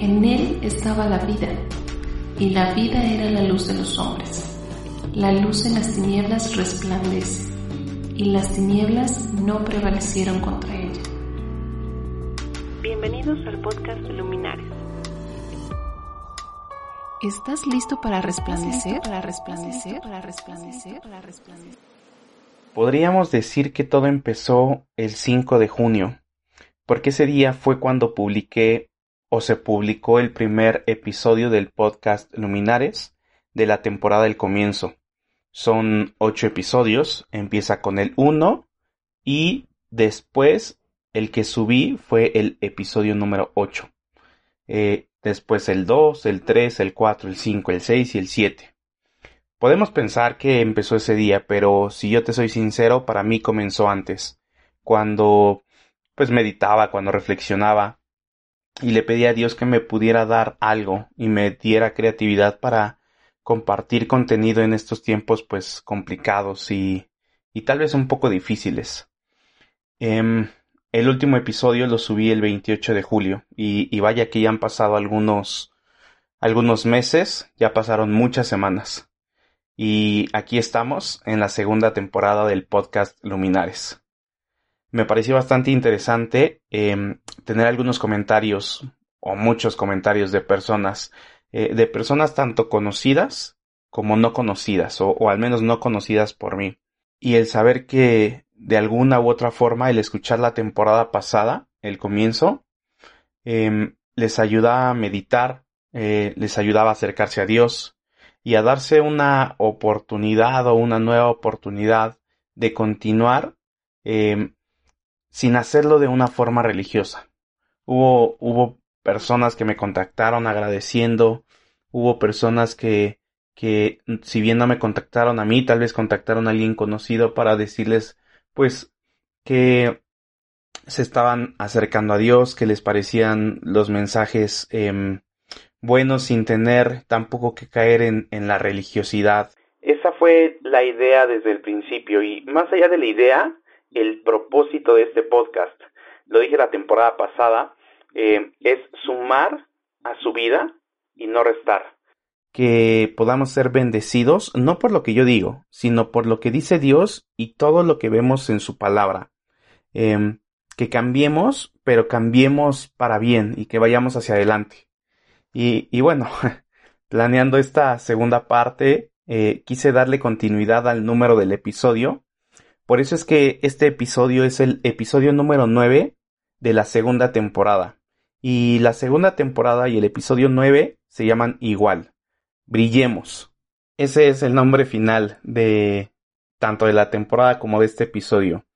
En él estaba la vida, y la vida era la luz de los hombres. La luz en las tinieblas resplandece, y las tinieblas no prevalecieron contra ella. Bienvenidos al podcast Luminares. ¿Estás listo para resplandecer? Para resplandecer, para resplandecer, para resplandecer. Podríamos decir que todo empezó el 5 de junio, porque ese día fue cuando publiqué o se publicó el primer episodio del podcast Luminares de la temporada del comienzo. Son ocho episodios, empieza con el 1 y después el que subí fue el episodio número 8. Eh, después el 2, el 3, el 4, el 5, el 6 y el 7. Podemos pensar que empezó ese día, pero si yo te soy sincero, para mí comenzó antes, cuando pues meditaba, cuando reflexionaba y le pedí a Dios que me pudiera dar algo y me diera creatividad para compartir contenido en estos tiempos pues complicados y, y tal vez un poco difíciles. Em, el último episodio lo subí el 28 de julio y, y vaya que ya han pasado algunos algunos meses, ya pasaron muchas semanas. Y aquí estamos en la segunda temporada del podcast Luminares me pareció bastante interesante eh, tener algunos comentarios o muchos comentarios de personas, eh, de personas tanto conocidas como no conocidas, o, al menos no conocidas por mí. Y el saber que de alguna u otra forma el escuchar la temporada pasada, el comienzo, eh, les ayuda a meditar, eh, les ayudaba a acercarse a Dios y a darse una oportunidad o una nueva oportunidad de continuar eh, sin hacerlo de una forma religiosa. Hubo, hubo personas que me contactaron agradeciendo, hubo personas que, que si bien no me contactaron a mí, tal vez contactaron a alguien conocido para decirles, pues, que se estaban acercando a Dios, que les parecían los mensajes eh, buenos sin tener tampoco que caer en, en la religiosidad. Esa fue la idea desde el principio y más allá de la idea, el propósito de este podcast, lo dije la temporada pasada, eh, es sumar a su vida y no restar. Que podamos ser bendecidos, no por lo que yo digo, sino por lo que dice Dios y todo lo que vemos en su palabra. Eh, que cambiemos, pero cambiemos para bien y que vayamos hacia adelante. Y, y bueno, planeando esta segunda parte, eh, quise darle continuidad al número del episodio por eso es que este episodio es el episodio número 9 de la segunda temporada. Y la segunda temporada y el episodio 9 se llaman igual. Brillemos. Ese es el nombre final de tanto de la temporada como de este episodio.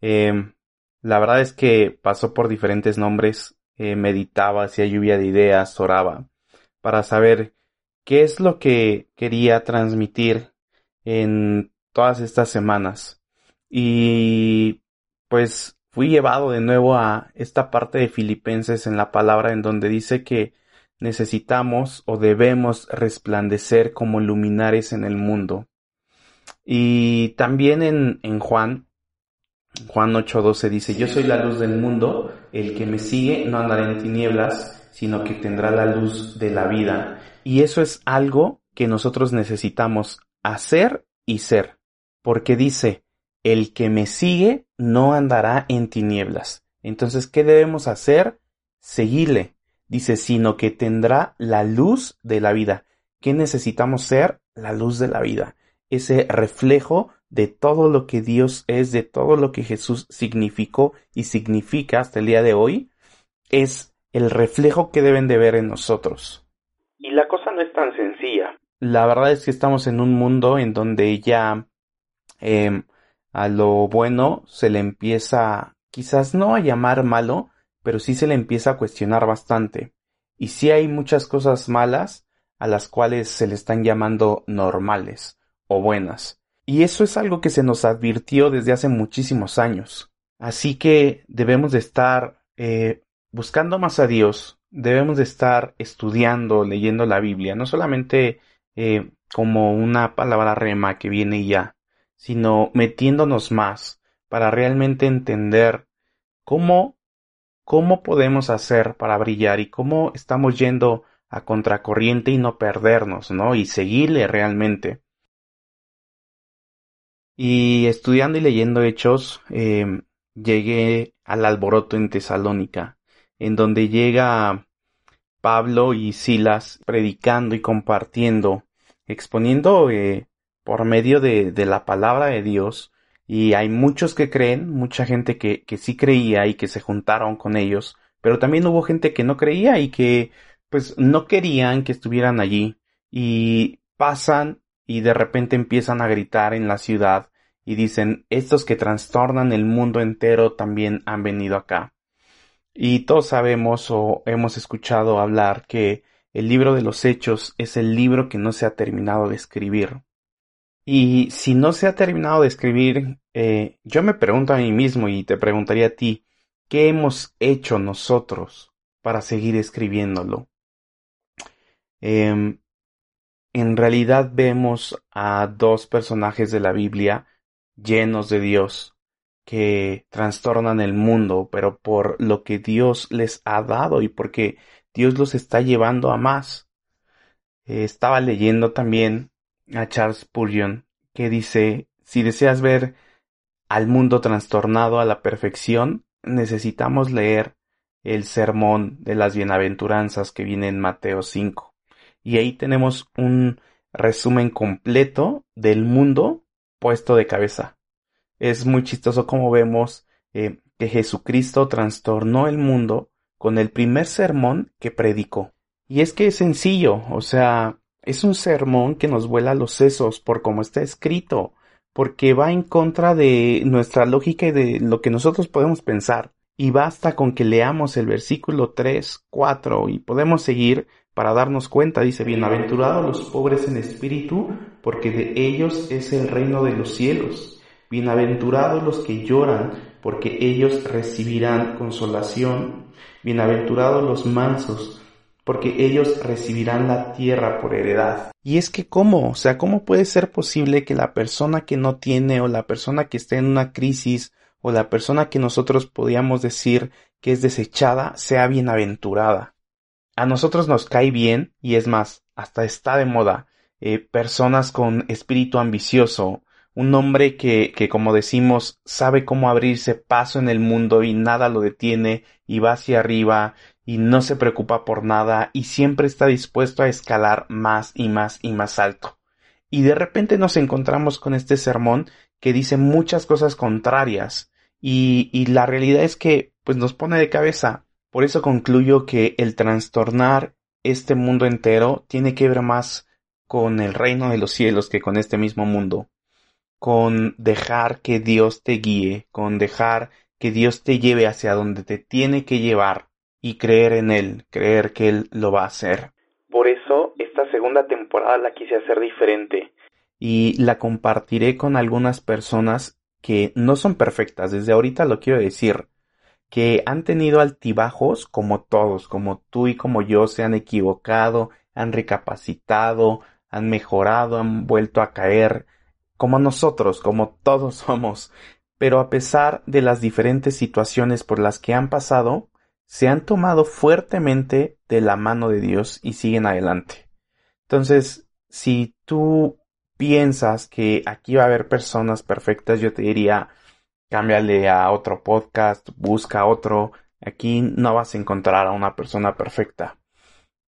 Eh, la verdad es que pasó por diferentes nombres, eh, meditaba, hacía lluvia de ideas, oraba, para saber qué es lo que quería transmitir en todas estas semanas. Y pues fui llevado de nuevo a esta parte de Filipenses en la palabra en donde dice que necesitamos o debemos resplandecer como luminares en el mundo. Y también en, en Juan, Juan 8:12 dice, yo soy la luz del mundo, el que me sigue no andará en tinieblas, sino que tendrá la luz de la vida. Y eso es algo que nosotros necesitamos hacer y ser, porque dice, el que me sigue no andará en tinieblas. Entonces, ¿qué debemos hacer? Seguirle. Dice, sino que tendrá la luz de la vida. ¿Qué necesitamos ser? La luz de la vida. Ese reflejo de todo lo que Dios es, de todo lo que Jesús significó y significa hasta el día de hoy, es el reflejo que deben de ver en nosotros. Y la cosa no es tan sencilla. La verdad es que estamos en un mundo en donde ya eh, a lo bueno se le empieza, quizás no a llamar malo, pero sí se le empieza a cuestionar bastante. Y sí hay muchas cosas malas a las cuales se le están llamando normales o buenas. Y eso es algo que se nos advirtió desde hace muchísimos años. Así que debemos de estar eh, buscando más a Dios, debemos de estar estudiando, leyendo la Biblia, no solamente eh, como una palabra rema que viene y ya, sino metiéndonos más para realmente entender cómo, cómo podemos hacer para brillar y cómo estamos yendo a contracorriente y no perdernos, ¿no? Y seguirle realmente. Y estudiando y leyendo hechos, eh, llegué al alboroto en Tesalónica, en donde llega Pablo y Silas predicando y compartiendo, exponiendo eh, por medio de, la palabra de Dios. Y hay muchos que creen, mucha gente que, que sí creía y que se juntaron con ellos, pero también hubo gente que no creía y que pues no querían que estuvieran allí y pasan y de repente empiezan a gritar en la ciudad y dicen estos que trastornan el mundo entero también han venido acá. Y todos sabemos o hemos escuchado hablar que el libro de los hechos es el libro que no se ha terminado de escribir. Y si no se ha terminado de escribir, eh, yo me pregunto a mí mismo y te preguntaría a ti, ¿qué hemos hecho nosotros para seguir escribiéndolo? Em, en realidad vemos a dos personajes de la Biblia llenos de Dios que trastornan el mundo, pero por lo que Dios les ha dado y porque Dios los está llevando a más. Eh, estaba leyendo también a Charles Spurgeon que dice, si deseas ver al mundo trastornado a la perfección, necesitamos leer el sermón de las bienaventuranzas que viene en Mateo 5 y ahí tenemos un resumen completo del mundo puesto de cabeza. Es muy chistoso como vemos eh, que Jesucristo trastornó el mundo con el primer sermón que predicó. Y es que es sencillo, o sea, es un sermón que nos vuela los sesos por cómo está escrito, porque va en contra de nuestra lógica y de lo que nosotros podemos pensar. Y basta con que leamos el versículo 3, 4 y podemos seguir para darnos cuenta, dice, bienaventurados los pobres en espíritu, porque de ellos es el reino de los cielos. Bienaventurados los que lloran, porque ellos recibirán consolación. Bienaventurados los mansos, porque ellos recibirán la tierra por heredad. Y es que cómo, o sea, ¿cómo puede ser posible que la persona que no tiene o la persona que está en una crisis o la persona que nosotros podíamos decir que es desechada sea bienaventurada? a nosotros nos cae bien y es más, hasta está de moda, eh, personas con espíritu ambicioso, un hombre que, que, como decimos, sabe cómo abrirse paso en el mundo y nada lo detiene y va hacia arriba y no se preocupa por nada y siempre está dispuesto a escalar más y más y más alto. Y de repente nos encontramos con este sermón que dice muchas cosas contrarias y, y la realidad es que pues nos pone de cabeza. Por eso concluyo que el trastornar este mundo entero tiene que ver más con el reino de los cielos que con este mismo mundo, con dejar que Dios te guíe, con dejar que Dios te lleve hacia donde te tiene que llevar y creer en Él, creer que Él lo va a hacer. Por eso esta segunda temporada la quise hacer diferente y la compartiré con algunas personas que no son perfectas, desde ahorita lo quiero decir, que han tenido altibajos como todos, como tú y como yo se han equivocado, han recapacitado, han mejorado, han vuelto a caer, como nosotros, como todos somos. Pero a pesar de las diferentes situaciones por las que han pasado, se han tomado fuertemente de la mano de Dios y siguen adelante. Entonces, si tú piensas que aquí va a haber personas perfectas, yo te diría, cámbiale a otro podcast, busca otro. Aquí no vas a encontrar a una persona perfecta.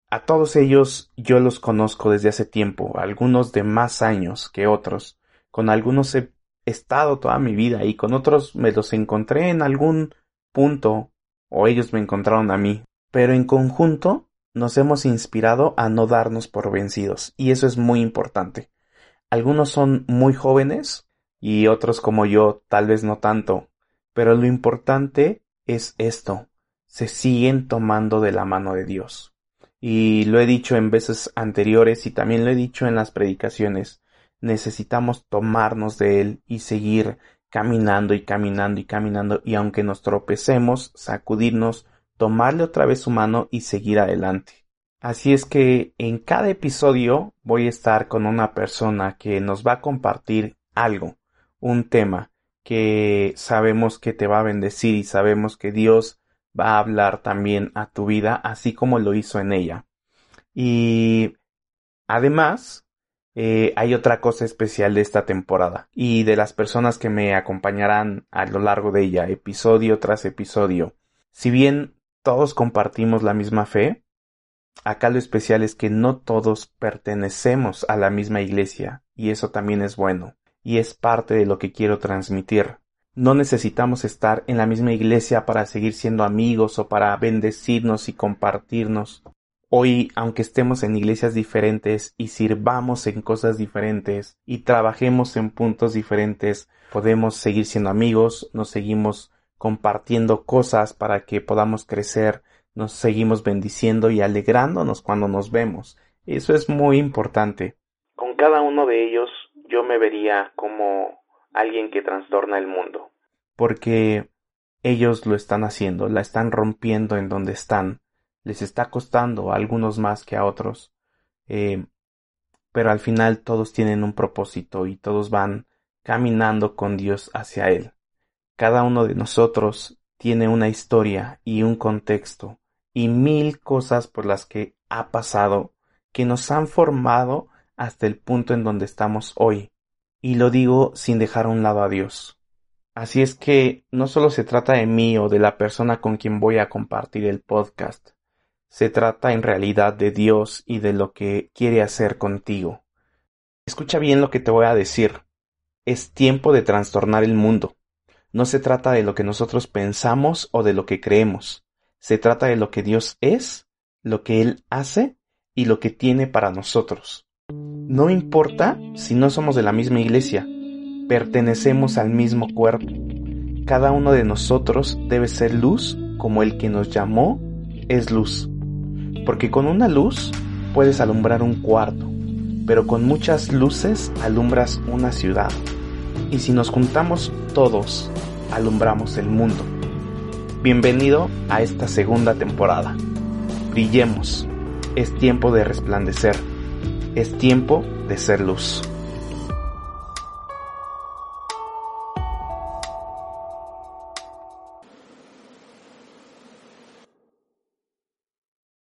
A todos ellos yo los conozco desde hace tiempo, algunos de más años que otros. Con algunos he estado toda mi vida y con otros me los encontré en algún punto o ellos me encontraron a mí. Pero en conjunto nos hemos inspirado a no darnos por vencidos y eso es muy importante. Algunos son muy jóvenes, y otros como yo tal vez no tanto, pero lo importante es esto, se siguen tomando de la mano de Dios. Y lo he dicho en veces anteriores y también lo he dicho en las predicaciones, necesitamos tomarnos de Él y seguir caminando y caminando y caminando y aunque nos tropecemos, sacudirnos, tomarle otra vez su mano y seguir adelante. Así es que en cada episodio voy a estar con una persona que nos va a compartir algo, un tema que sabemos que te va a bendecir y sabemos que Dios va a hablar también a tu vida, así como lo hizo en ella. Y además, eh, hay otra cosa especial de esta temporada y de las personas que me acompañarán a lo largo de ella, episodio tras episodio. Si bien todos compartimos la misma fe, acá lo especial es que no todos pertenecemos a la misma iglesia y eso también es bueno y es parte de lo que quiero transmitir. No necesitamos estar en la misma iglesia para seguir siendo amigos o para bendecirnos y compartirnos. Hoy, aunque estemos en iglesias diferentes y sirvamos en cosas diferentes y trabajemos en puntos diferentes, podemos seguir siendo amigos, nos seguimos compartiendo cosas para que podamos crecer, nos seguimos bendiciendo y alegrándonos cuando nos vemos. Eso es muy importante. Con cada uno de ellos yo me vería como alguien que trastorna el mundo. Porque ellos lo están haciendo, la están rompiendo en donde están. Les está costando a algunos más que a otros. Eh, pero al final todos tienen un propósito y todos van caminando con Dios hacia Él. Cada uno de nosotros tiene una historia y un contexto y mil cosas por las que ha pasado que nos han formado hasta el punto en donde estamos hoy. Y lo digo sin dejar a un lado a Dios. Así es que no solo se trata de mí o de la persona con quien voy a compartir el podcast, se trata en realidad de Dios y de lo que quiere hacer contigo. Escucha bien lo que te voy a decir. Es tiempo de trastornar el mundo. No se trata de lo que nosotros pensamos o de lo que creemos. Se trata de lo que Dios es, lo que Él hace y lo que tiene para nosotros. No importa si no somos de la misma iglesia, pertenecemos al mismo cuerpo. Cada uno de nosotros debe ser luz como el que nos llamó es luz. Porque con una luz puedes alumbrar un cuarto, pero con muchas luces alumbras una ciudad. Y si nos juntamos todos, alumbramos el mundo. Bienvenido a esta segunda temporada. Brillemos. Es tiempo de resplandecer. Es tiempo de ser luz.